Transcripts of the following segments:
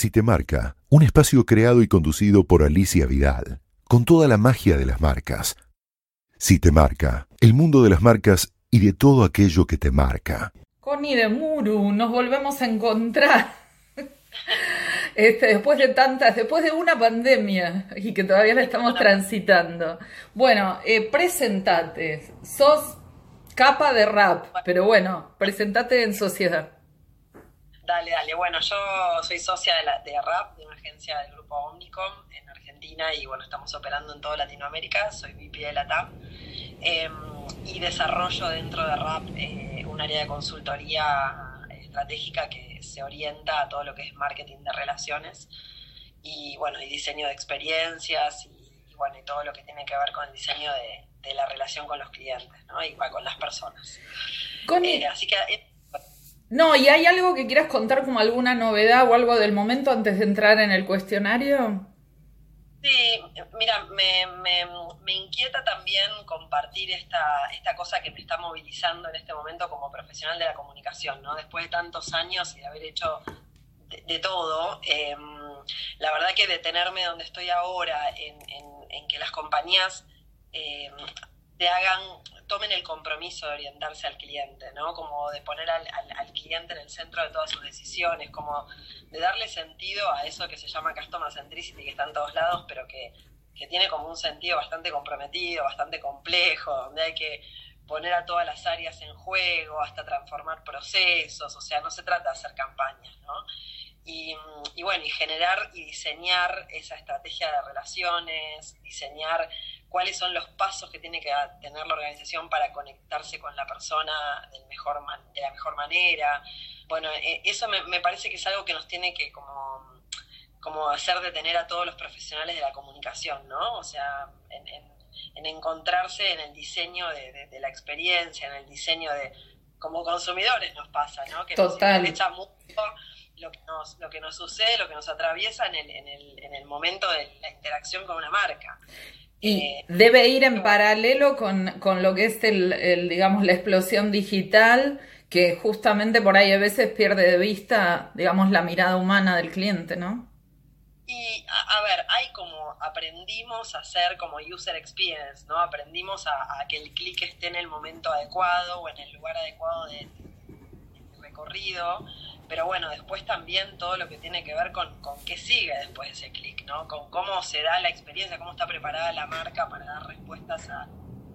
Si te marca, un espacio creado y conducido por Alicia Vidal, con toda la magia de las marcas. Si te marca, el mundo de las marcas y de todo aquello que te marca. Connie de Muru, nos volvemos a encontrar. Este, después de tantas, después de una pandemia y que todavía la estamos transitando. Bueno, eh, presentate. Sos capa de rap, pero bueno, presentate en sociedad. Dale, dale. Bueno, yo soy socia de, la, de RAP, de una agencia del grupo Omnicom en Argentina y bueno, estamos operando en toda Latinoamérica. Soy VP de la TAM em, y desarrollo dentro de RAP eh, un área de consultoría estratégica que se orienta a todo lo que es marketing de relaciones y bueno, y diseño de experiencias y, bueno, y todo lo que tiene que ver con el diseño de, la relación con los clientes, ¿no? Y con las personas. Eh, así que eh, no, ¿y hay algo que quieras contar como alguna novedad o algo del momento antes de entrar en el cuestionario? Sí, mira, me, me, inquieta también compartir esta, esta cosa que me está movilizando en este momento como profesional de la comunicación, ¿no? Después de tantos años y de haber hecho de, todo, em, la verdad que detenerme donde estoy ahora, en, en, que las compañías em, te hagan, tomen el compromiso de orientarse al cliente, ¿no? Como de poner al, cliente en el centro de todas sus decisiones, como de darle sentido a eso que se llama customer centricity, que está en todos lados, pero que, que tiene como un sentido bastante comprometido, bastante complejo, donde hay que poner a todas las áreas en juego, hasta transformar procesos, o sea, no se trata de hacer campañas, ¿no? Y, y, bueno, y generar y diseñar esa estrategia de relaciones, diseñar cuáles son los pasos que tiene que tener la organización para conectarse con la persona del mejor de la mejor manera. Bueno, eh, eso me, parece que es algo que nos tiene que como, como hacer detener a todos los profesionales de la comunicación, ¿no? O sea, en, encontrarse en el diseño de, la experiencia, en el diseño de, como consumidores nos pasa, ¿no? Que Total. nos echa mucho lo que nos, lo que nos sucede, lo que nos atraviesa en el, en el, en el momento de la interacción con una marca. Y debe ir en paralelo con, con lo que es el, digamos, la explosión digital, que justamente por ahí a veces pierde de vista, digamos, la mirada humana del cliente, ¿no? Y a, ver, hay como aprendimos a hacer como user experience, ¿no? Aprendimos a, que el clic esté en el momento adecuado o en el lugar adecuado del recorrido pero bueno, después también todo lo que tiene que ver con, qué sigue después de ese clic, ¿no? Con cómo se da la experiencia, cómo está preparada la marca para dar respuestas a,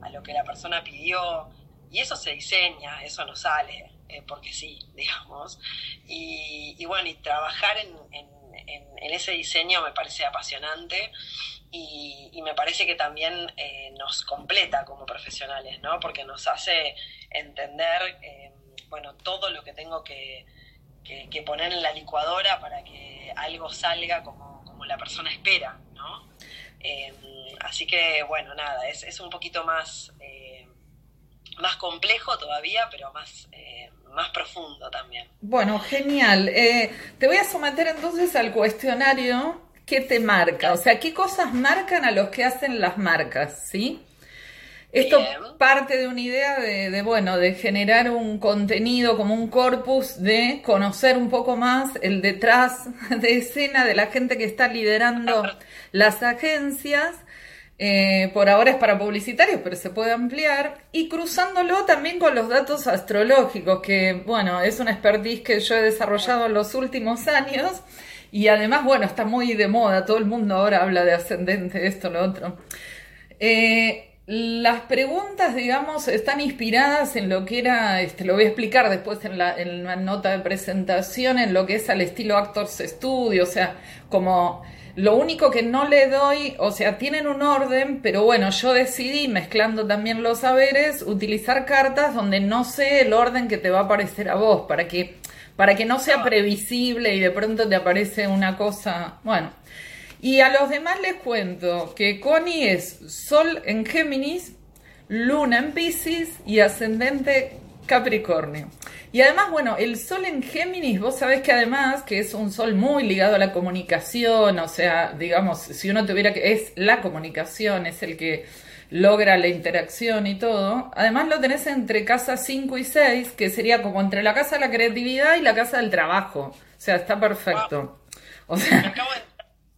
lo que la persona pidió. Y eso se diseña, eso no sale, eh, porque sí, digamos. Y, bueno, y trabajar en, ese diseño me parece apasionante y, me parece que también eh, nos completa como profesionales, ¿no? Porque nos hace entender, eh, bueno, todo lo que tengo que que, poner en la licuadora para que algo salga como, la persona espera, ¿no? Eh, así que, bueno, nada, es, un poquito más, eh, más complejo todavía, pero más, eh, más profundo también. Bueno, genial. te voy a someter entonces al cuestionario que te marca, o sea, qué cosas marcan a los que hacen las marcas, ¿sí? Esto parte de una idea de, bueno, de generar un contenido como un corpus, de conocer un poco más el detrás de escena de la gente que está liderando las agencias. Eh, por ahora es para publicitarios, pero se puede ampliar. Y cruzándolo también con los datos astrológicos, que bueno, es una expertise que yo he desarrollado en los últimos años. Y además, bueno, está muy de moda, todo el mundo ahora habla de ascendente, esto, lo otro. Eh, las preguntas, digamos, están inspiradas en lo que era, este, lo voy a explicar después en la, en la nota de presentación, en lo que es al estilo Actors Studio, o sea, como lo único que no le doy, o sea, tienen un orden, pero bueno, yo decidí, mezclando también los saberes, utilizar cartas donde no sé el orden que te va a aparecer a vos, para que, para que no sea previsible y de pronto te aparece una cosa, bueno. Y a los demás les cuento que Connie es Sol en Géminis, Luna en Pisces y ascendente Capricornio. Y además, bueno, el Sol en Géminis, vos sabés que además que es un Sol muy ligado a la comunicación, o sea, digamos, si uno tuviera que, es la comunicación, es el que logra la interacción y todo. Además lo tenés entre casa 5 y 6, que sería como entre la casa de la creatividad y la casa del trabajo. O sea, está perfecto. O sea,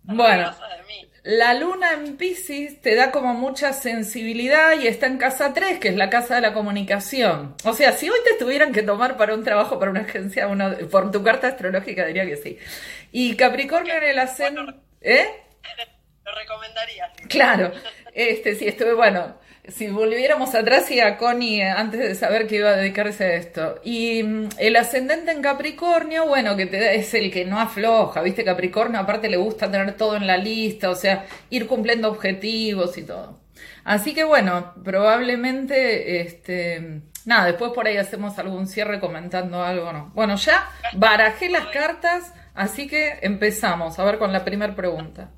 bueno, la luna en Pisces te da como mucha sensibilidad y está en casa 3, que es la casa de la comunicación. O sea, si hoy te tuvieran que tomar para un trabajo, para una agencia, uno, por tu carta astrológica diría que sí. Y Capricornio en el ascendente... ¿Eh? Lo recomendaría. Claro, este sí, estuve, bueno, si volviéramos atrás y a Connie eh, antes de saber que iba a dedicarse a esto. Y mm, el ascendente en Capricornio, bueno, que te, es el que no afloja, ¿viste? Capricornio aparte le gusta tener todo en la lista, o sea, ir cumpliendo objetivos y todo. Así que bueno, probablemente, este, nada, después por ahí hacemos algún cierre comentando algo, ¿no? Bueno, ya barajé las cartas, así que empezamos a ver con la primera pregunta.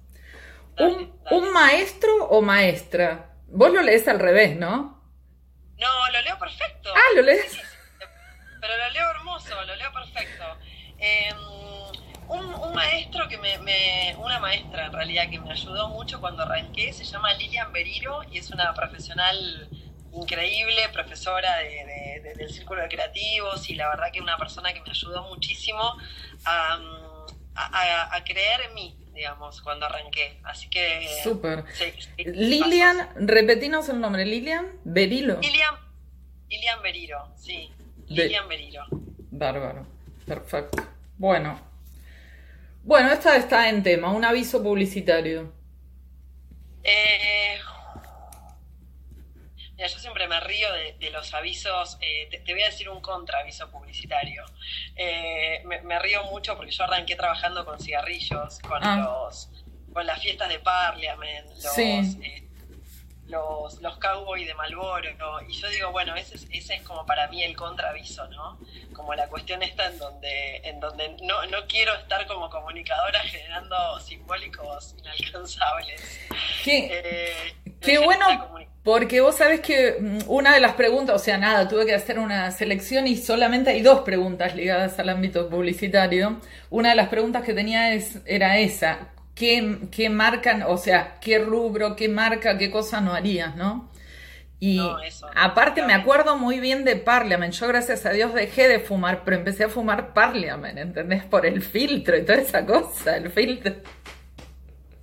¿Un, ¿Un maestro o maestra Vos lo lees al revés, ¿no? No, lo leo perfecto. Ah, lo lees. Pero lo leo hermoso, lo leo perfecto. Em, un, maestro que me, una maestra en realidad que me ayudó mucho cuando arranqué, se llama Lilian Beriro y es una profesional increíble, profesora del Círculo de Creativos y la verdad que una persona que me ayudó muchísimo a, a creer en mí, digamos, cuando arranqué. Así que... Súper. Lilian, repetinos el nombre, Lilian Berilo. Lilian, Lilian Beriro, sí. Lilian Beriro. Bárbaro, perfecto. Bueno. Bueno, esta está en tema, un aviso publicitario. Eh, yo siempre me río de, los avisos, eh, te, voy a decir un contraaviso publicitario. Eh, me, río mucho porque yo arranqué trabajando con cigarrillos, con ah. los con las fiestas de Parliament, los, eh, los, los cowboys de Malboro, y yo digo, bueno, ese es, ese es como para mí el contraaviso, ¿no? Como la cuestión está en donde, en donde no, no quiero estar como comunicadora generando simbólicos inalcanzables. Qué, qué bueno porque vos sabés que mm, una de las preguntas, o sea, nada, tuve que hacer una selección y solamente hay dos preguntas ligadas al ámbito publicitario. Una de las preguntas que tenía es, era esa, ¿qué, qué marcan, o sea, qué rubro, qué marca, qué cosa no harías, ¿no? Y aparte me acuerdo muy bien de Parliament. Yo gracias a Dios dejé de fumar, pero empecé a fumar Parliament, ¿entendés? Por el filtro y toda esa cosa, el filtro.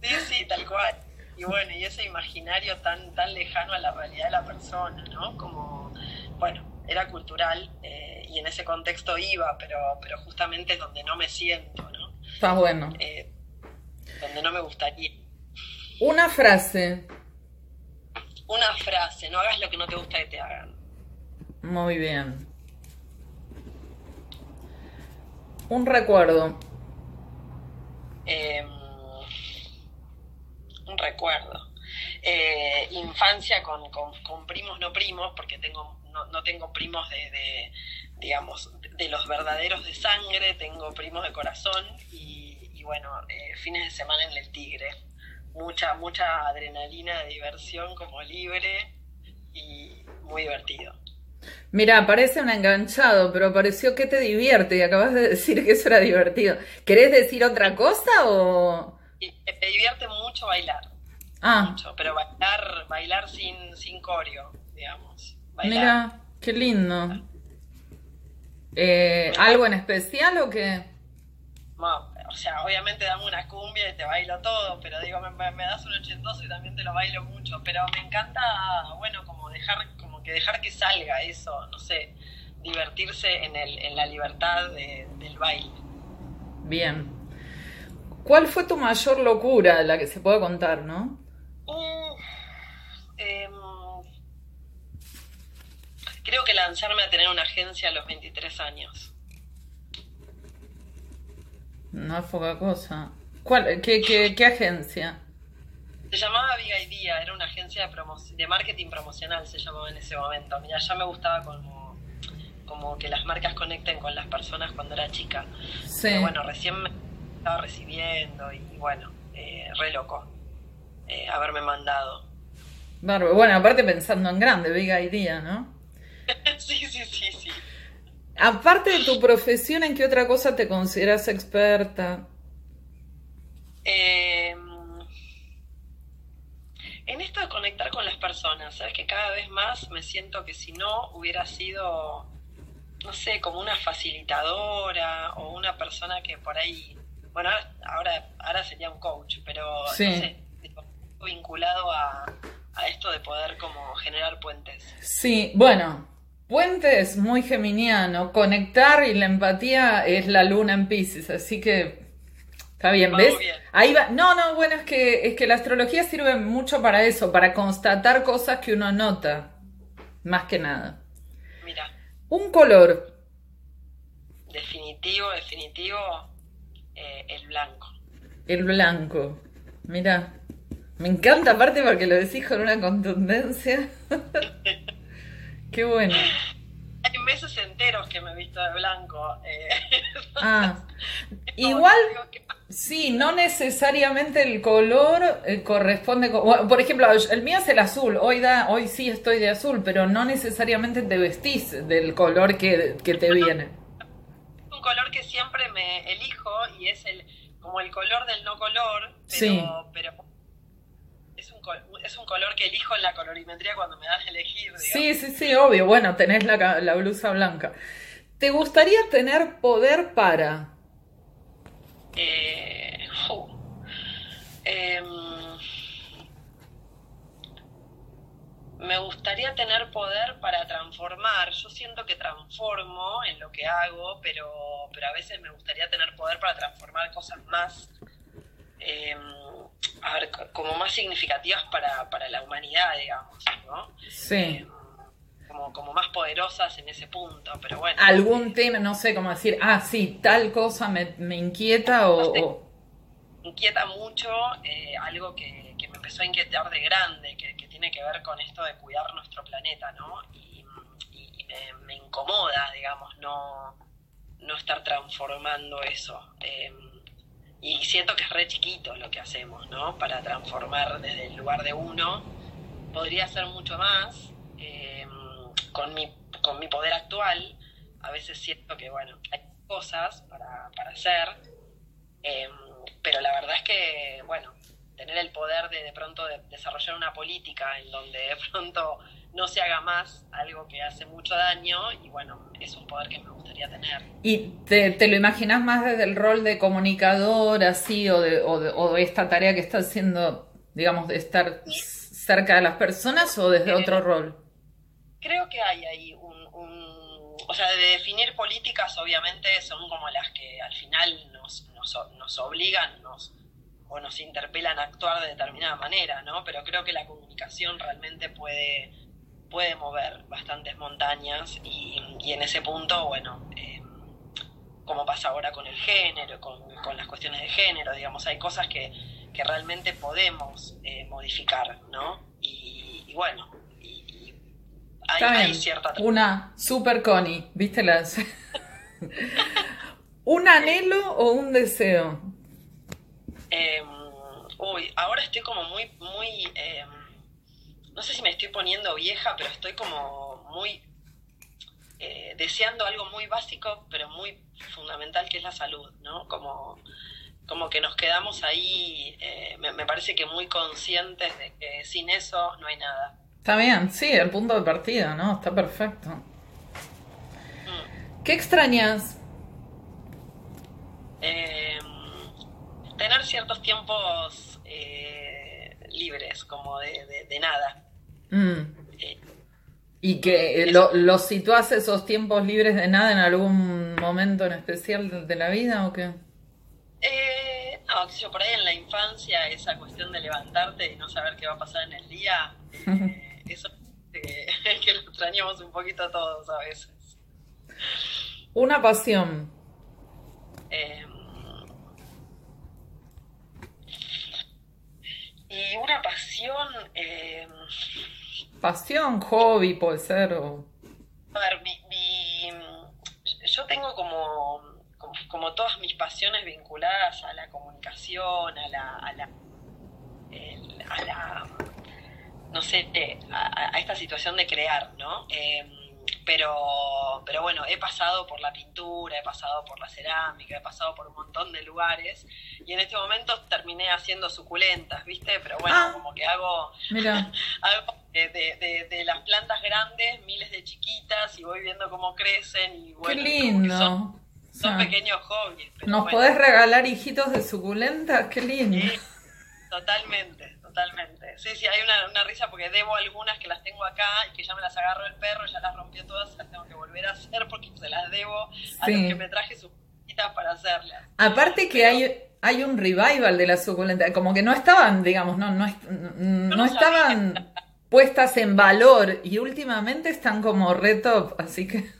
Sí, sí, tal cual y bueno, y ese imaginario tan, tan lejano a la realidad de la persona, ¿no? Como, bueno, era cultural eh, y en ese contexto iba, pero, pero justamente es donde no me siento, ¿no? Está bueno. Eh, donde no me gustaría. Una frase. Una frase, no hagas lo que no te gusta que te hagan. Muy bien. Un recuerdo. Eh, un recuerdo. Eh, infancia con, con, primos, no primos, porque tengo, no, no tengo primos de, digamos, de los verdaderos de sangre, tengo primos de corazón y, bueno, eh, fines de semana en el Tigre. Mucha, mucha adrenalina de diversión como libre y muy divertido. Mira, parece un enganchado, pero pareció que te divierte y acabas de decir que eso era divertido. ¿Querés decir otra cosa o...? Me divierte mucho bailar. Ah. Mucho, pero bailar, bailar sin, sin coreo, digamos. Mira, qué lindo. Eh, ¿Algo en especial o qué? o sea, obviamente dame una cumbia y te bailo todo, pero digo, me, das un ochentoso y también te lo bailo mucho. Pero me encanta, bueno, como dejar, como que dejar que salga eso, no sé, divertirse en, el, en la libertad del baile. Bien, ¿Cuál fue tu mayor locura, la que se puede contar, no? Em, creo que lanzarme a tener una agencia a los 23 años. No es poca cosa. ¿Cuál, qué, qué, agencia? Se llamaba Viga Idea, era una agencia de, de marketing promocional, se llamaba en ese momento. Mira, ya me gustaba como, como que las marcas conecten con las personas cuando era chica. Sí. Pero bueno, recién estaba recibiendo y bueno, eh, re loco eh, haberme mandado. Bueno, aparte pensando en grande, Big Idea, ¿no? sí, sí, sí, sí. Aparte de tu profesión, ¿en qué otra cosa te consideras experta? Em, en esto de conectar con las personas, sabes que cada vez más me siento que si no hubiera sido, no sé, como una facilitadora o una persona que por ahí bueno, ahora, ahora sería un coach, pero no sé, vinculado a, a esto de poder como generar puentes. Sí, bueno, puentes muy geminiano, conectar y la empatía es la luna en Pisces, así que está bien, ¿ves? Ahí va. No, no, bueno, es que es que la astrología sirve mucho para eso, para constatar cosas que uno nota, más que nada. Mira. Un color. Definitivo, definitivo eh, el blanco. El blanco. Mira, me encanta aparte porque lo decís con una contundencia. Qué bueno. Hay meses enteros que me he visto de blanco. Eh. Ah, igual, sí, no necesariamente el color eh, corresponde. por ejemplo, el mío es el azul. Hoy da, hoy sí estoy de azul, pero no necesariamente te vestís del color que, que te viene color que siempre me elijo y es el como el color del no color, pero, pero es, un, es un color que elijo en la colorimetría cuando me das a elegir. Sí, sí, sí, obvio. Bueno, tenés la, la blusa blanca. ¿Te gustaría tener poder para? Eh, eh, me gustaría tener poder para transformar. Yo siento que transformo en lo que hago, pero, pero a veces me gustaría tener poder para transformar cosas más, em, a ver, como más significativas para, para la humanidad, digamos, ¿no? Sí. Em, como, como más poderosas en ese punto, pero bueno. ¿Algún tema, no sé, cómo decir, ah, sí, tal cosa me, me inquieta o... inquieta mucho eh, algo que, empezó a inquietar de grande, que, que tiene que ver con esto de cuidar nuestro planeta, ¿no? Y, me, incomoda, digamos, no, no estar transformando eso. Em, y siento que es re chiquito lo que hacemos, ¿no? Para transformar desde el lugar de uno. Podría ser mucho más. Em, con, mi, con mi poder actual, a veces siento que, bueno, hay cosas para, para hacer, em, pero la verdad es que, bueno, tener el poder de de pronto desarrollar una política en donde de pronto no se haga más algo que hace mucho daño y bueno, es un poder que me gustaría tener. ¿Y te, lo imaginas más desde el rol de comunicador así o de, o esta tarea que estás haciendo, digamos, de estar cerca de las personas o desde otro rol? Creo que hay ahí un, o sea, de definir políticas obviamente son como las que al final nos, nos, nos obligan, nos o nos interpelan a actuar de determinada manera, ¿no? Pero creo que la comunicación realmente puede, puede mover bastantes montañas y, en ese punto, bueno, eh, como pasa ahora con el género, con, las cuestiones de género, digamos, hay cosas que, que realmente podemos eh, modificar, ¿no? Y, bueno, y, hay, cierta... Una super Connie, ¿viste las... ¿Un anhelo o un deseo? Em, uy, ahora estoy como muy, muy, em, no sé si me estoy poniendo vieja, pero estoy como muy eh, deseando algo muy básico, pero muy fundamental, que es la salud, ¿no? Como, como que nos quedamos ahí, eh, me, parece que muy conscientes de que sin eso no hay nada. Está bien, sí, el punto de partida, ¿no? Está perfecto. Mm. ¿Qué extrañas? Eh, tener ciertos tiempos eh, libres, como de, nada. Mm. Eh, ¿Y que eh, lo, los situás esos tiempos libres de nada en algún momento en especial de la vida o qué? no, yo por ahí en la infancia, esa cuestión de levantarte y no saber qué va a pasar en el día, eso que lo extrañamos un poquito todos a veces. Una pasión. Eh, Y una pasión... Eh, pasión, hobby, puede ser. O... A ver, yo tengo como, como, todas mis pasiones vinculadas a la comunicación, a la... A la, a la no sé, a, esta situación de crear, ¿no? Eh, pero, pero bueno, he pasado por la pintura, he pasado por la cerámica, he pasado por un montón de lugares y en este momento terminé haciendo suculentas, ¿viste? Pero bueno, ah. como que hago, de, las plantas grandes, miles de chiquitas y voy viendo cómo crecen y bueno, Qué lindo. Son, Son pequeños hobbies. ¿Nos podés regalar hijitos de suculentas? Qué lindo. Sí, totalmente, totalmente. Sí, sí, hay una, una, risa porque debo algunas que las tengo acá y que ya me las agarró el perro, ya las rompió todas, las tengo que volver a hacer porque se las debo a los que me traje sus para hacerlas. Aparte que hay, hay un revival de la suculenta, como que no estaban, digamos, no, no, no, estaban puestas en valor y últimamente están como re top, así que...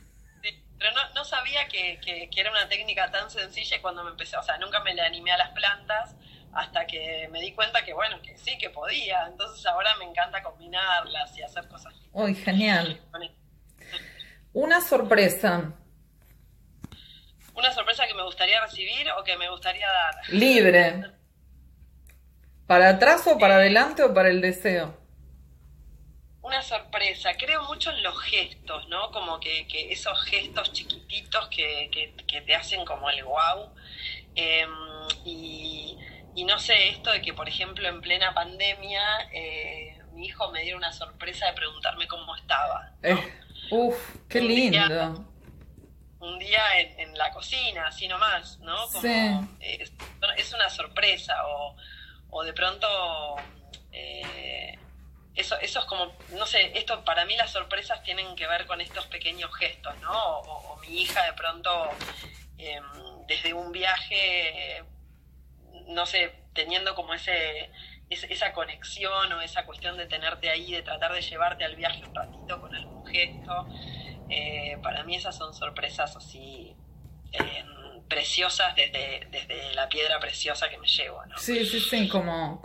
pero no, no sabía que, que, era una técnica tan sencilla cuando me empecé, o sea, nunca me le animé a las plantas hasta que me di cuenta que bueno, que sí, que podía, entonces ahora me encanta combinarlas y hacer cosas. Uy, genial. Una sorpresa una sorpresa que me gustaría recibir o que me gustaría dar. Libre. ¿Para atrás o para adelante o para el deseo? Una sorpresa. Creo mucho en los gestos, ¿no? Como que, esos gestos chiquititos que, te hacen como el wow. Em, y, no sé, esto de que, por ejemplo, en plena pandemia, eh, mi hijo me diera una sorpresa de preguntarme cómo estaba. Eh, uf, qué lindo un día en, la cocina, así nomás, ¿no? Como, eh, es, una sorpresa o, de pronto eso, eso es como, no sé, esto para mí las sorpresas tienen que ver con estos pequeños gestos, ¿no? O, mi hija de pronto em, desde un viaje, no sé, teniendo como ese, esa conexión o esa cuestión de tenerte ahí, de tratar de llevarte al viaje un ratito con algún gesto. Eh, para mí esas son sorpresas así eh, preciosas desde, desde la piedra preciosa que me llevo, ¿no? Sí, sí, sí, como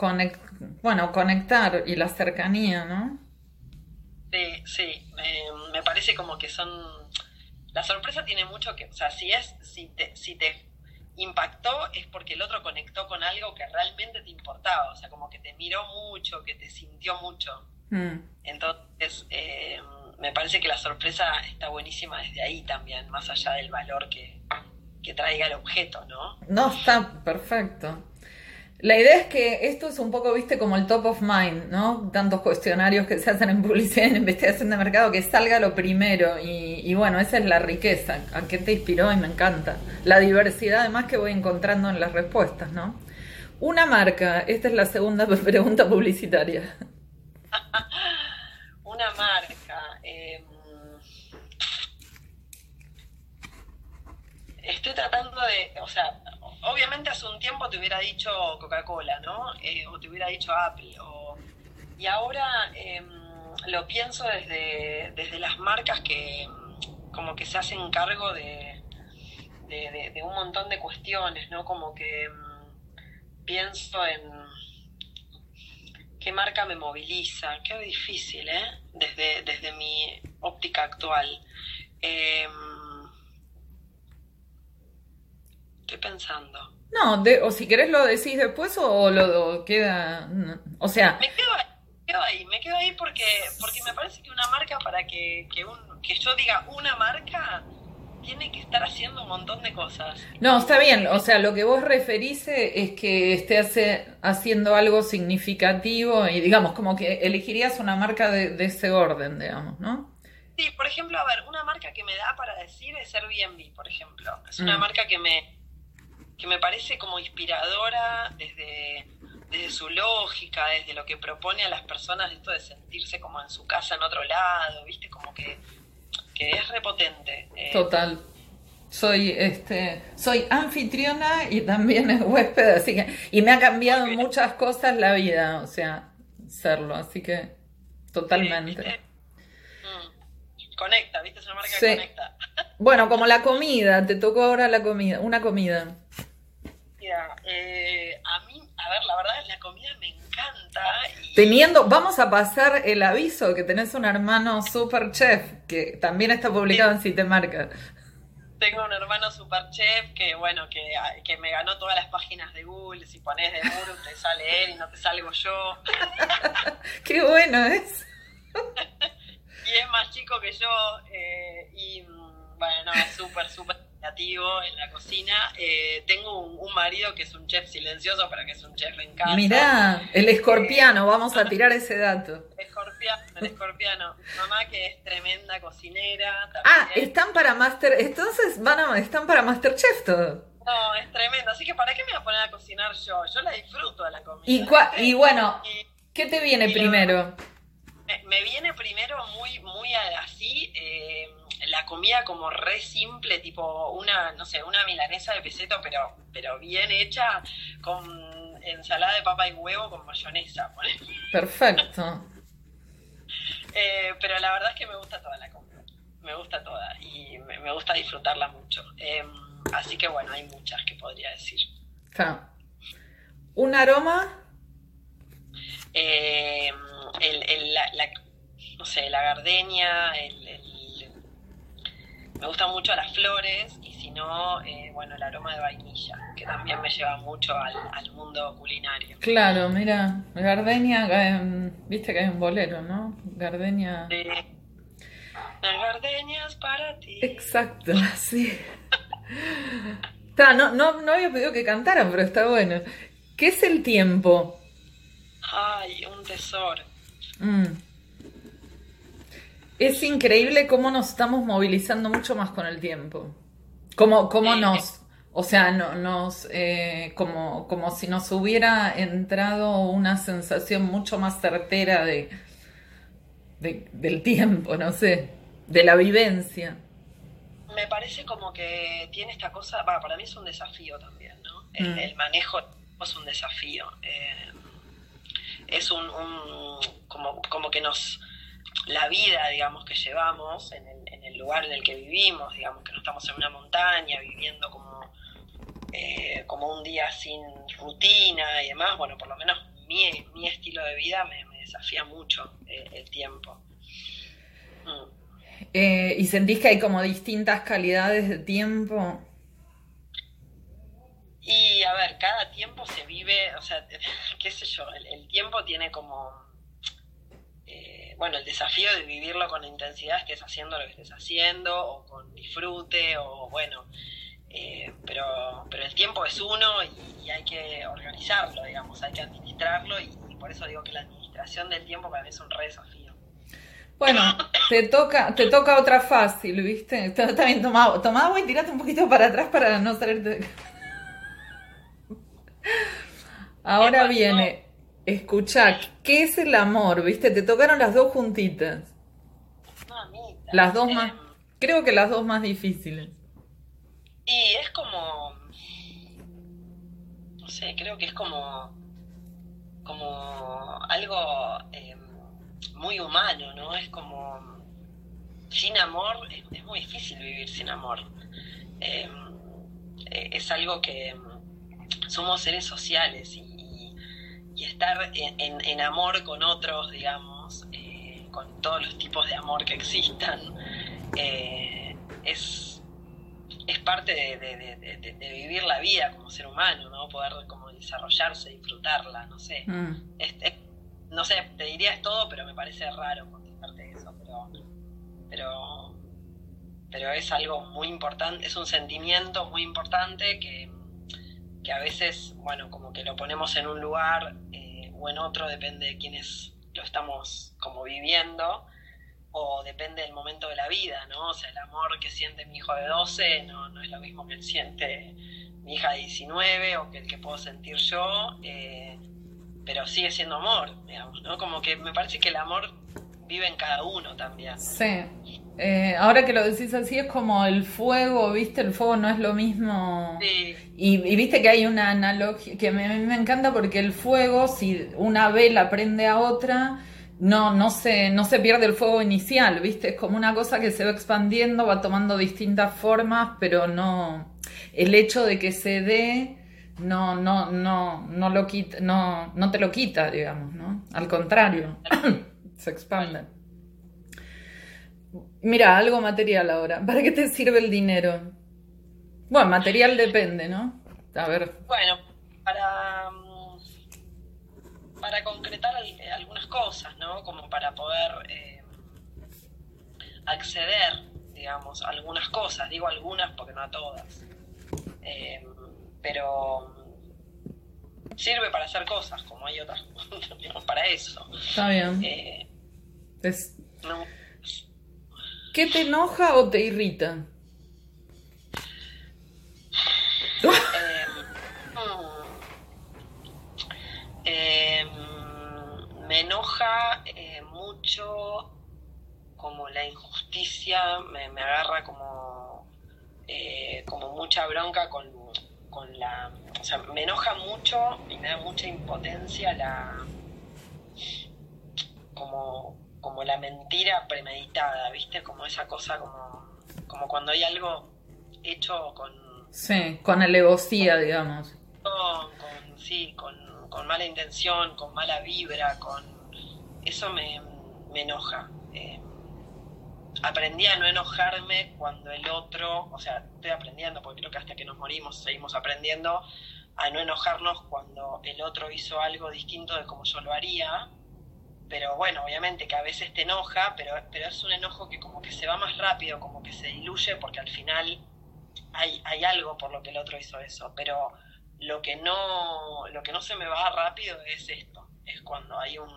bueno, conectar y la cercanía, ¿no? Sí, sí, me, parece como que son... La sorpresa tiene mucho que, o sea, si es, si te, si te impactó es porque el otro conectó con algo que realmente te importaba, o sea, como que te miró mucho, que te sintió mucho. Mm. Entonces, eh, me parece que la sorpresa está buenísima desde ahí también, más allá del valor que, traiga el objeto, ¿no? No, está perfecto. La idea es que esto es un poco, viste, como el top of mind, ¿no? Tantos cuestionarios que se hacen en publicidad, en investigación de mercado, que salga lo primero. Y, bueno, esa es la riqueza. ¿A qué te inspiró? Y me encanta. La diversidad, además, que voy encontrando en las respuestas, ¿no? Una marca, esta es la segunda pregunta publicitaria. Una marca. Em, estoy tratando de, o sea, obviamente hace un tiempo te hubiera dicho Coca-Cola, ¿no? Eh, o te hubiera dicho Apple, y ahora em, lo pienso desde, desde las marcas que como que se hacen cargo de, de, un montón de cuestiones, ¿no? Como que em, pienso en qué marca me moviliza, qué difícil, ¿eh? Desde, desde mi óptica actual. Em, estoy pensando. No, o si querés lo decís después o lo queda, o sea... Me quedo ahí, me quedo ahí, me quedo ahí porque, porque me parece que una marca para que, que, un, que yo diga una marca tiene que estar haciendo un montón de cosas. No, está bien, o sea, lo que vos referís es que esté hace, haciendo algo significativo y digamos, como que elegirías una marca de, ese orden, digamos, ¿no? Sí, por ejemplo, a ver, una marca que me da para decir es Airbnb, por ejemplo. Es una mm. marca que me, que me parece como inspiradora desde, desde su lógica, desde lo que propone a las personas, esto de sentirse como en su casa en otro lado, ¿viste? Como que que es repotente. Eh. Total. Soy este soy anfitriona y también es huésped, así que y me ha cambiado muchas cosas la vida, o sea, serlo, así que totalmente. Conecta, ¿viste? Es una marca que conecta. Bueno, como la comida, te tocó ahora la comida, una comida. Mira, eh, a mí, a ver, la verdad, la comida me encanta. Teniendo, vamos a pasar el aviso que tenés un hermano super chef que también está publicado en en Marca. Tengo un hermano super chef que, bueno, que, que, me ganó todas las páginas de Google. Si pones de Muru te sale él y no te salgo yo. Qué bueno es. y es más chico que yo. Eh, y mm, bueno, súper, súper creativo en la cocina. Eh, tengo un, marido que es un chef silencioso, pero que es un chef en casa. Mirá, el escorpiano, vamos a tirar ese dato. Escorpiano, el escorpiano. Mamá que es tremenda cocinera. Ah, están para Master, entonces van a, están para Masterchef todo. No, es tremendo. Así que ¿para qué me voy a poner a cocinar yo? Yo la disfruto de la comida. Y, y bueno, ¿qué te viene primero? Me, viene primero muy, muy así, eh, la comida como re simple, tipo una, no sé, una milanesa de peseto, pero, pero bien hecha, con ensalada de papa y huevo con mayonesa. Perfecto. Eh, pero la verdad es que me gusta toda la comida, me gusta toda y me, gusta disfrutarla mucho. Em, así que bueno, hay muchas que podría decir. ¿Un aroma? Eh, el, la, no sé, la gardenia, el, me gustan mucho las flores y si no, eh, bueno, el aroma de vainilla, que también me lleva mucho al, mundo culinario. Claro, mira, gardenia, eh, viste que hay un bolero, ¿no? Gardenia. Las gardenias para ti. Exacto, sí. no, no, no había pedido que cantaran, pero está bueno. ¿Qué es el tiempo? Ay, un tesoro. Mm. Es increíble cómo nos estamos movilizando mucho más con el tiempo. Cómo, cómo nos, o sea, no, nos, eh, como, como si nos hubiera entrado una sensación mucho más certera de, del tiempo, no sé, de la vivencia. Me parece como que tiene esta cosa, para mí es un desafío también, ¿no? El, mm. manejo es un desafío. Eh, es un, como, como, que nos, la vida, digamos, que llevamos en el, lugar en el que vivimos, digamos, que no estamos en una montaña viviendo como, eh, como un día sin rutina y demás, bueno, por lo menos mi, mi estilo de vida me, desafía mucho eh, el tiempo. Mm. Eh, ¿Y sentís que hay como distintas calidades de tiempo? Y a ver, cada tiempo se vive, o sea, qué sé yo, el, tiempo tiene como, eh, bueno, el desafío de vivirlo con intensidad, estés haciendo lo que estés haciendo, o con disfrute, o bueno, eh, pero, pero el tiempo es uno y, hay que organizarlo, digamos, hay que administrarlo, y, por eso digo que la administración del tiempo para mí es un re desafío. Bueno, te toca, te toca otra fácil, ¿viste? Está, bien, toma, toma agua y tirate un poquito para atrás para no salirte. Ahora viene, escucha, ¿qué es el amor? ¿Viste? Te tocaron las dos juntitas. Las dos más, creo que las dos más difíciles. Y es como, no sé, creo que es como, como algo em, muy humano, ¿no? Es como, sin amor, es, muy difícil vivir sin amor. Em, e, es algo que somos seres sociales y, estar en, amor con otros, digamos, eh, con todos los tipos de amor que existan, eh, es, es parte de, vivir la vida como ser humano, ¿no? Poder como desarrollarse, disfrutarla, no sé. Mm. no sé, te diría es todo, pero me parece raro contestarte eso, pero, pero, pero es algo muy importante, es un sentimiento muy importante que que a veces, bueno, como que lo ponemos en un lugar eh, o en otro, depende de quiénes lo estamos como viviendo, o depende del momento de la vida, ¿no? O sea, el amor que siente mi hijo de 12 no, no es lo mismo que siente mi hija de 19 o que el que puedo sentir yo, eh, pero sigue siendo amor, digamos, ¿no? Como que me parece que el amor vive en cada uno también. Sí. Eh, ahora que lo decís así, es como el fuego, ¿viste? El fuego no es lo mismo. Sí. Y, viste que hay una analogía que me, me encanta porque el fuego, si una vela prende a otra, no, no, se, no se pierde el fuego inicial, ¿viste? Es como una cosa que se va expandiendo, va tomando distintas formas, pero no. El hecho de que se dé no, no, no, no lo quita, no, no te lo quita, digamos, ¿no? Al contrario, se expande. Mira, algo material ahora. ¿Para qué te sirve el dinero? Bueno, material depende, ¿no? A ver. Bueno, para, mm, para concretar algunas cosas, ¿no? Como para poder eh, acceder, digamos, algunas cosas, digo algunas porque no a todas. Eh, pero sirve para hacer cosas, como hay otras, para eso. Está bien. Eh, ¿Qué te enoja o te irrita? Eh, mm, me enoja mucho como la injusticia, me, agarra como, como mucha bronca con, con la o sea, me enoja mucho y me da mucha impotencia la como, como la mentira premeditada, ¿viste? Como esa cosa como, como cuando hay algo hecho con Sí, con alevosía, digamos. Con, sí, con, con, mala intención, con mala vibra, con eso me, me enoja. Eh, aprendí a no enojarme cuando el otro, o sea, estoy aprendiendo, porque creo que hasta que nos morimos seguimos aprendiendo a no enojarnos cuando el otro hizo algo distinto de como yo lo haría. Pero bueno, obviamente que a veces te enoja, pero, pero es un enojo que como que se va más rápido, como que se diluye, porque al final hay, hay algo por lo que el otro hizo eso. Pero lo que no, lo que no se me va rápido es esto, es cuando hay un,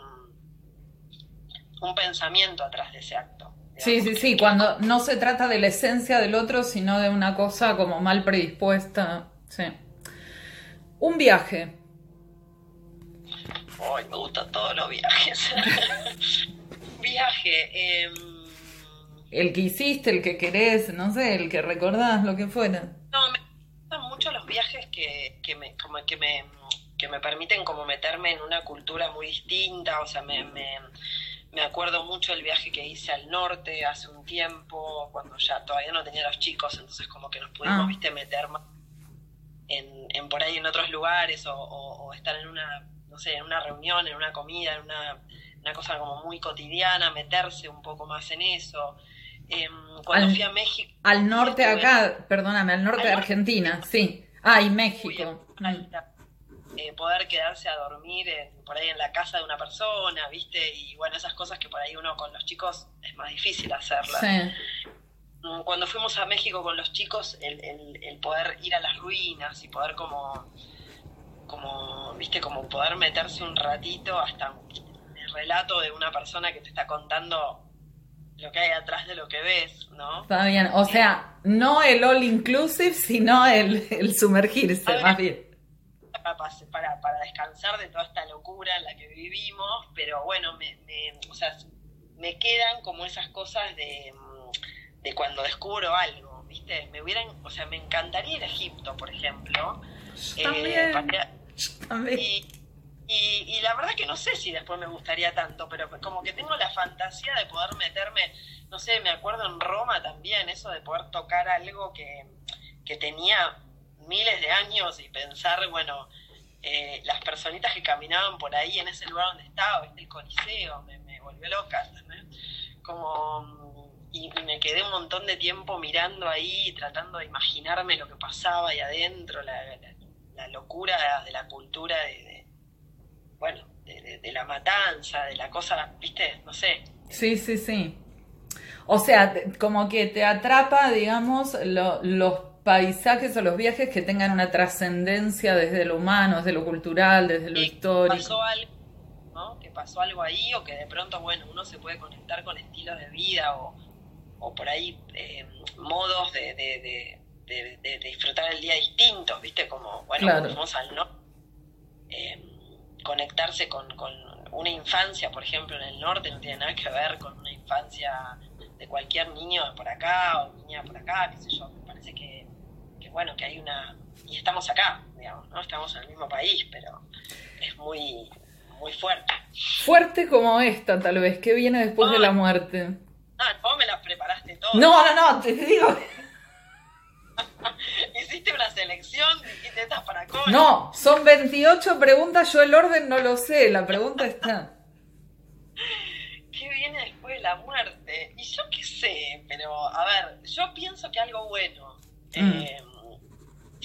un pensamiento atrás de ese acto. Sí, sí, sí, cuando no se trata de la esencia del otro, sino de una cosa como mal predispuesta. Sí. Un viaje. Ay, me gustan todos los viajes. viaje. Em, el que hiciste, el que querés, no sé, el que recordás, lo que fuera. No, me gustan mucho los viajes que, que, me, como que, me, que me permiten como meterme en una cultura muy distinta, o sea, me, me me acuerdo mucho del viaje que hice al norte hace un tiempo, cuando ya todavía no tenía los chicos, entonces como que nos pudimos, ah. viste, meter más en, por ahí en otros lugares o, estar en una, no sé, en una reunión, en una comida, en una, cosa como muy cotidiana, meterse un poco más en eso. Em, cuando fui a México... Al norte acá, perdóname, al norte de Argentina, sí. Ah, y México. Eh, poder quedarse a dormir por ahí en la casa de una persona, ¿viste? Y bueno, esas cosas que por ahí uno con los chicos es más difícil hacerlas. Mm, cuando fuimos a México con los chicos, el, el, poder ir a las ruinas y poder como, como, ¿viste? Como poder meterse un ratito hasta el relato de una persona que te está contando lo que hay atrás de lo que ves, ¿no? Está bien, o sea, no el all inclusive, sino el, el sumergirse, más bien para, para, descansar de toda esta locura en la que vivimos, pero bueno, me, o sea, me quedan como esas cosas de, de cuando descubro algo, ¿viste? Me hubieran, o sea, me encantaría ir a Egipto, por ejemplo. Eh, y, y, la verdad que no sé si después me gustaría tanto, pero como que tengo la fantasía de poder meterme, no sé, me acuerdo en Roma también, eso de poder tocar algo que, que tenía miles de años y pensar, bueno, eh, las personitas que caminaban por ahí en ese lugar donde estaba, el coliseo, me, me volvió loca, Como, y, me quedé un montón de tiempo mirando ahí, tratando de imaginarme lo que pasaba ahí adentro, la, la, locura de la cultura de, bueno, de, la matanza, de la cosa, viste, no sé. Sí, sí, sí. O sea, como que te atrapa, digamos, lo, los paisajes o los viajes que tengan una trascendencia desde lo humano, desde lo cultural, desde lo histórico. Pasó algo, ¿no? Que pasó algo ahí o que de pronto, bueno, uno se puede conectar con estilos de vida o, o por ahí eh, modos de, de, de, disfrutar el día distintos, ¿viste? Como, bueno, vamos al no. Eh, conectarse con, con una infancia, por ejemplo, en el norte no tiene nada que ver con una infancia de cualquier niño por acá o niña por acá, qué sé yo. Me parece que bueno, que hay una... Y estamos acá, digamos, ¿no? Estamos en el mismo país, pero es muy, muy fuerte. Fuerte como esta, tal vez, que viene después de la muerte. Ah, vos me las preparaste todas. No, no, no, te digo... Hiciste una selección, dijiste estas para cómo. No, son 28 preguntas, yo el orden no lo sé, la pregunta está. ¿Qué viene después de la muerte? Y yo qué sé, pero a ver, yo pienso que algo bueno. Mm. Eh,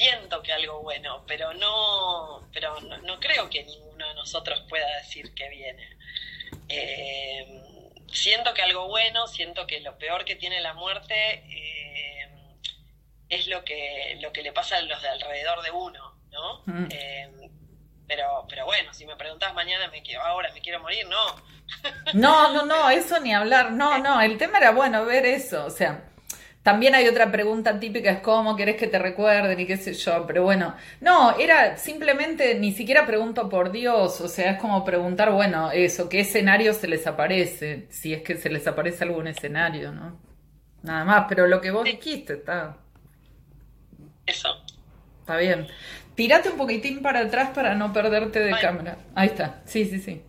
siento que algo bueno, pero no, pero no, creo que ninguno de nosotros pueda decir que viene. Eh, siento que algo bueno, siento que lo peor que tiene la muerte eh, es lo que, lo que le pasa a los de alrededor de uno, ¿no? Mm. Eh, pero, pero bueno, si me preguntas mañana, me quiero, ahora me quiero morir, no. No, no, no, eso ni hablar, no, no, el tema era bueno ver eso, o sea, también hay otra pregunta típica, es cómo querés que te recuerden y qué sé yo, pero bueno, no, era simplemente, ni siquiera pregunto por Dios, o sea, es como preguntar, bueno, eso, ¿qué escenario se les aparece? Si es que se les aparece algún escenario, ¿no? Nada más, pero lo que vos dijiste está... Eso. Está bien. Tírate un poquitín para atrás para no perderte de cámara. Ahí está, sí, sí, sí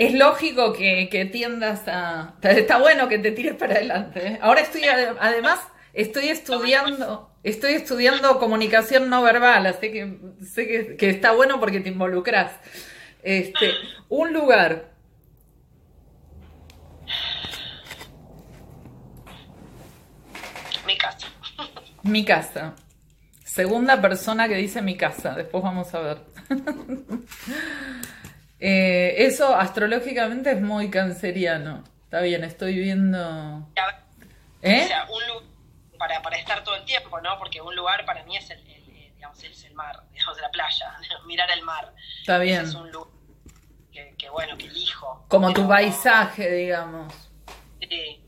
es lógico que, tiendas a... Está bueno que te tires para adelante. ¿eh? Ahora estoy, además, estoy estudiando, estoy estudiando comunicación no verbal, así que sé que, está bueno porque te involucras. Este, un lugar. Mi casa. Mi casa. Segunda persona que dice mi casa. Después vamos a ver. Eh, eso astrológicamente es muy canceriano. Está bien, estoy viendo. ¿Eh? O sea, un lugar para, para, estar todo el tiempo, ¿no? Porque un lugar para mí es el, digamos, es el mar, digamos, la playa, mirar el mar. Está bien. es un lugar que, bueno, que elijo. Como tu paisaje, digamos. Sí.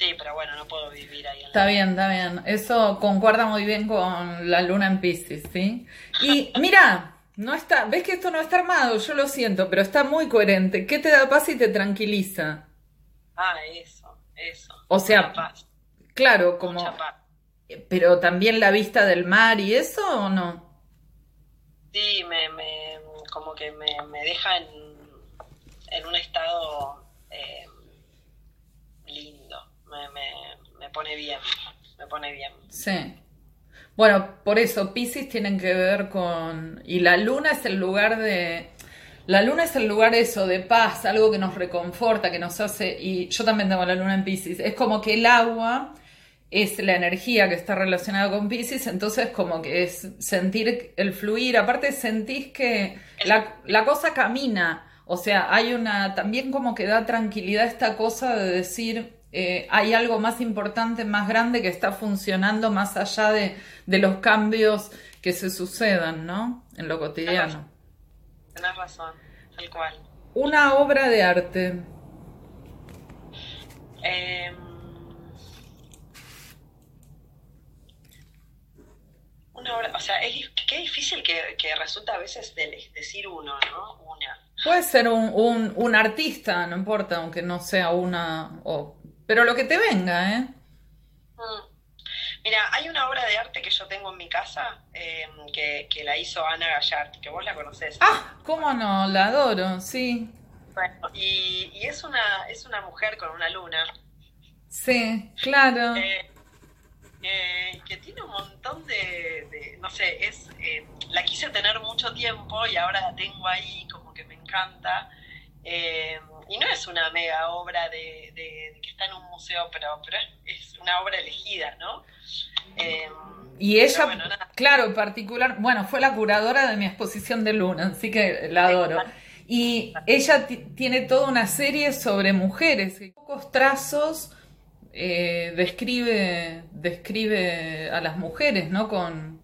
Sí, pero bueno, no puedo vivir ahí. está bien, está bien. Eso concuerda muy bien con la luna en Pisces, ¿sí? Y mira, no está, ves que esto no está armado, yo lo siento, pero está muy coherente. ¿Qué te da paz y te tranquiliza? Ah, eso, eso. O sea, claro, como... Pero también la vista del mar y eso o no? Sí, me, me como que me, deja en, en un estado eh, me, me, pone bien, me pone bien. Sí. Bueno, por eso Pisces tienen que ver con... Y la luna es el lugar de... La luna es el lugar eso, de paz, algo que nos reconforta, que nos hace... Y yo también tengo la luna en Pisces. Es como que el agua es la energía que está relacionada con Pisces, entonces como que es sentir el fluir, aparte sentís que la, la, cosa camina, o sea, hay una, también como que da tranquilidad esta cosa de decir, eh, hay algo más importante, más grande que está funcionando más allá de, los cambios que se sucedan, ¿no? En lo cotidiano. Tienes razón, tal cual. Una obra de arte. Em, una obra, o sea, es, qué difícil que, resulta a veces decir uno, ¿no? Una. Puede ser un, un, un artista, no importa, aunque no sea una, o pero lo que te venga, ¿eh? Mm. Mira, hay una obra de arte que yo tengo en mi casa em, que, la hizo Ana Gallard, que vos la conocés. Ah, cómo no, la adoro, sí. Bueno, y, es, una, es una mujer con una luna. Sí, claro. Eh, eh, que tiene un montón de, no sé, es em, la quise tener mucho tiempo y ahora la tengo ahí, como que me encanta. Y no es una mega obra de, que está en un museo, pero, pero es una obra elegida, ¿no? Em, y ella, claro, particular, bueno, fue la curadora de mi exposición de Luna, así que la adoro. Y ella tiene toda una serie sobre mujeres, pocos trazos eh, describe, describe a las mujeres, ¿no? Con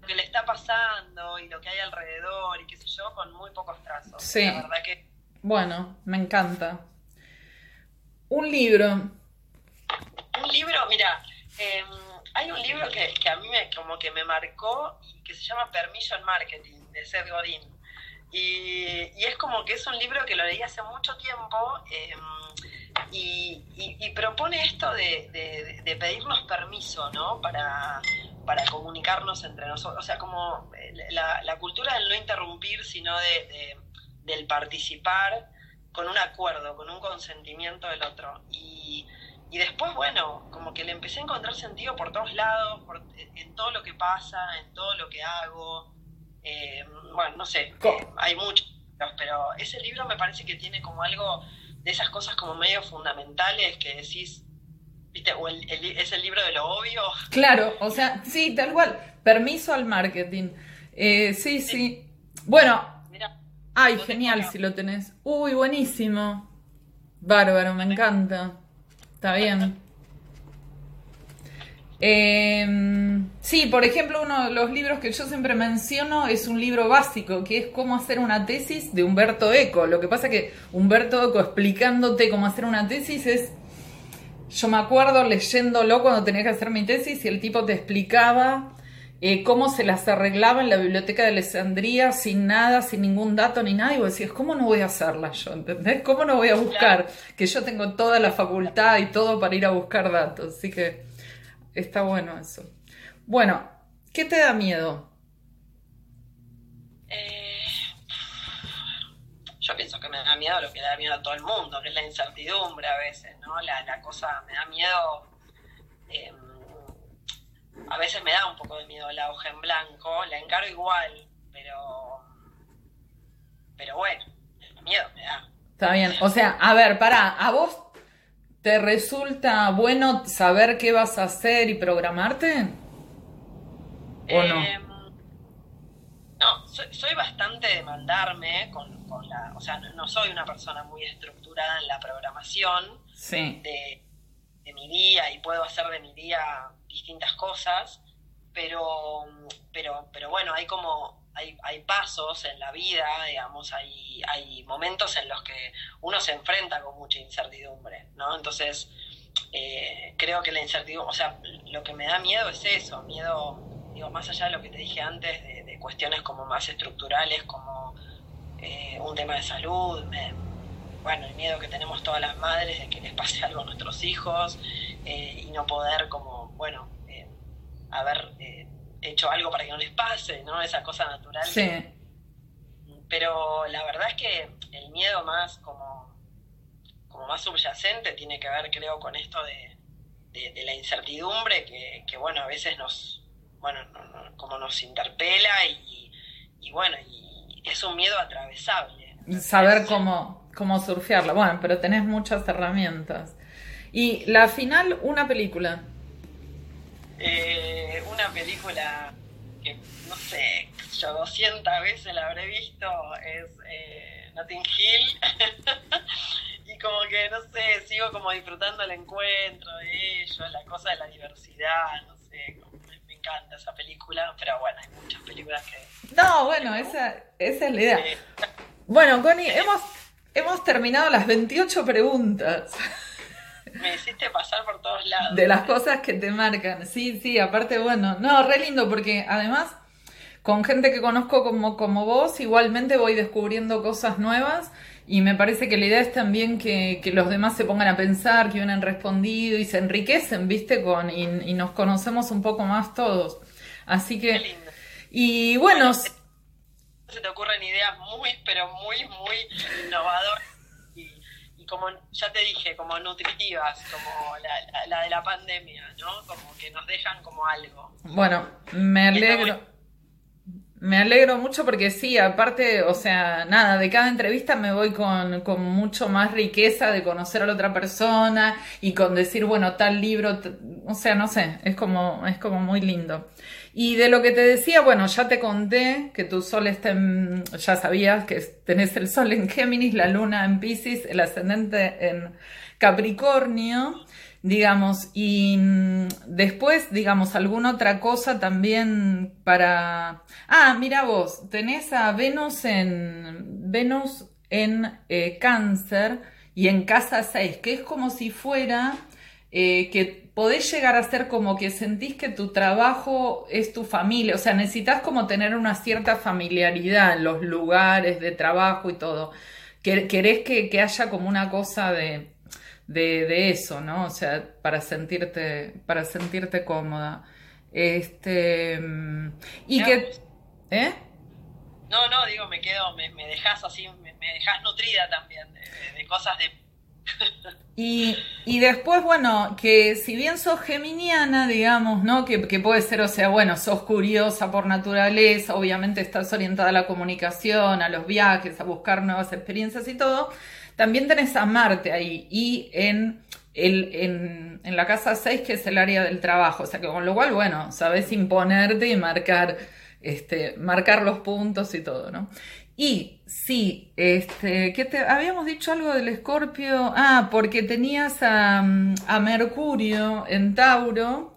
lo que le está pasando y lo que hay alrededor y qué sé yo, con muy pocos trazos. Sí. La verdad que bueno, me encanta. Un libro. Un libro, mira, em, hay un libro que, a mí me, como que me marcó y que se llama Permission Marketing, de Seth Godin. Y, es como que es un libro que lo leí hace mucho tiempo em, y, propone esto de, pedirnos permiso, ¿no? Para, comunicarnos entre nosotros. O sea, como la, la cultura del no interrumpir, sino de del participar con un acuerdo, con un consentimiento del otro. Y, después, bueno, como que le empecé a encontrar sentido por todos lados, en todo lo que pasa, en todo lo que hago. Eh, bueno, no sé, eh, hay muchos, pero ese libro me parece que tiene como algo de esas cosas como medio fundamentales que decís, ¿viste? O es el libro de lo obvio. Claro, o sea, sí, tal cual. Permiso al marketing. Eh, sí, sí, Bueno, Ay, genial si lo tenés. Uy, buenísimo. Bárbaro, me encanta. Está bien. Em, sí, por ejemplo, uno de los libros que yo siempre menciono es un libro básico, que es cómo hacer una tesis de Humberto Eco. Lo que pasa que Humberto Eco explicándote cómo hacer una tesis es... Yo me acuerdo leyéndolo cuando tenía que hacer mi tesis y el tipo te explicaba eh, cómo se las arreglaba en la biblioteca de Alessandría sin nada, sin ningún dato ni nada, y vos decías, ¿cómo no voy a hacerla yo? ¿Entendés? ¿Cómo no voy a buscar? Que yo tengo toda la facultad y todo para ir a buscar datos. Así que está bueno eso. Bueno, ¿qué te da miedo? Eh, yo pienso que me da miedo lo que le da miedo a todo el mundo, que es la incertidumbre a veces, ¿no? La, cosa, me da miedo. Eh, a veces me da un poco de miedo la hoja en blanco, la encaro igual, pero, pero bueno, miedo me da. Está bien, o sea, a ver, para, ¿a vos te resulta bueno saber qué vas a hacer y programarte? ¿O no? Em, no, soy, bastante de mandarme con, la, o sea, no, soy una persona muy estructurada en la programación de, de mi día y puedo hacer de mi día distintas cosas, pero, pero, pero bueno, hay como, hay, hay pasos en la vida, digamos, hay, hay momentos en los que uno se enfrenta con mucha incertidumbre, ¿no? Entonces, eh, creo que la incertidumbre, o sea, lo que me da miedo es eso, miedo, digo, más allá de lo que te dije antes, de, cuestiones como más estructurales, como eh, un tema de salud, bueno, el miedo que tenemos todas las madres de que les pase algo a nuestros hijos eh, y no poder como bueno, eh, haber eh, hecho algo para que no les pase, ¿no? Esa cosa natural. Sí. Pero la verdad es que el miedo más como, como más subyacente tiene que ver, creo, con esto de, la incertidumbre que, bueno, a veces nos, bueno, como nos interpela y, y bueno, y es un miedo atravesable. Saber cómo, cómo surfearla. Bueno, pero tenés muchas herramientas. Y la final, una película. Eh, una película que, no sé, yo 200 veces la habré visto, es eh, Notting Hill. y como que, no sé, sigo como disfrutando el encuentro de ellos, la cosa de la diversidad, no sé, me, encanta esa película, pero bueno, hay muchas películas que... No, bueno, esa, esa es la idea. Bueno, Connie, hemos, hemos terminado las 28 preguntas. Me hiciste pasar por todos lados. De las cosas que te marcan. Sí, sí, aparte, bueno, no, re lindo porque además con gente que conozco como, como vos, igualmente voy descubriendo cosas nuevas y me parece que la idea es también que, los demás se pongan a pensar, que han respondido y se enriquecen, ¿viste? Con, y, nos conocemos un poco más todos. Así que... lindo. Y bueno... Se te ocurren ideas muy, pero muy, muy innovadoras como ya te dije, como nutritivas, como la, de la pandemia, ¿no? Como que nos dejan como algo. Bueno, me alegro. Me alegro mucho porque sí, aparte, o sea, nada, de cada entrevista me voy con, con mucho más riqueza de conocer a la otra persona y con decir, bueno, tal libro, o sea, no sé, es como, es como muy lindo. Y de lo que te decía, bueno, ya te conté que tu sol está en, ya sabías que tenés el sol en Géminis, la luna en Pisces, el ascendente en Capricornio, digamos, y mm, después, digamos, alguna otra cosa también para... Ah, mira vos, tenés a Venus en, Venus en eh, cáncer y en casa 6, que es como si fuera eh, que podés llegar a ser como que sentís que tu trabajo es tu familia, o sea, necesitas como tener una cierta familiaridad en los lugares de trabajo y todo. Querés que, haya como una cosa de, de, eso, ¿no? O sea, para sentirte, para sentirte cómoda. Este, y que... ¿Eh? No, no, digo, me quedo, me, me dejas así, me, me dejas nutrida también de cosas de y, y, después, bueno, que si bien sos geminiana, digamos, ¿no? Que, puede ser, o sea, bueno, sos curiosa por naturaleza, obviamente estás orientada a la comunicación, a los viajes, a buscar nuevas experiencias y todo, también tenés a Marte ahí y en, el, en, en la casa 6, que es el área del trabajo, o sea que con lo cual, bueno, sabes imponerte y marcar, este, marcar los puntos y todo, ¿no? Y sí, este, ¿qué te, habíamos dicho algo del escorpio. Ah, porque tenías a, a Mercurio en Tauro,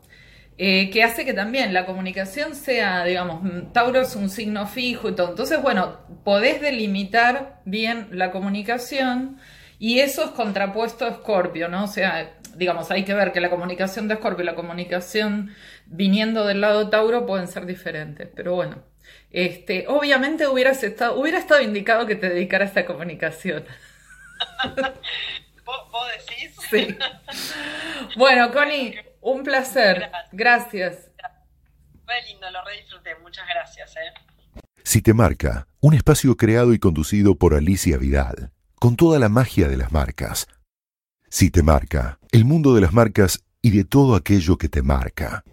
eh, que hace que también la comunicación sea, digamos, Tauro es un signo fijo y todo. Entonces, bueno, podés delimitar bien la comunicación y eso es contrapuesto a Escorpio, ¿no? O sea, digamos, hay que ver que la comunicación de Escorpio y la comunicación viniendo del lado Tauro pueden ser diferentes, pero bueno. Este, obviamente hubieras estado, hubiera estado indicado que te dedicaras a esta comunicación. ¿Vos, decís? Sí. Bueno, Connie, un placer. Gracias. Fue lindo, lo re disfruté. Muchas gracias. ¿eh? Si te marca, un espacio creado y conducido por Alicia Vidal, con toda la magia de las marcas. Si te marca, el mundo de las marcas y de todo aquello que te marca.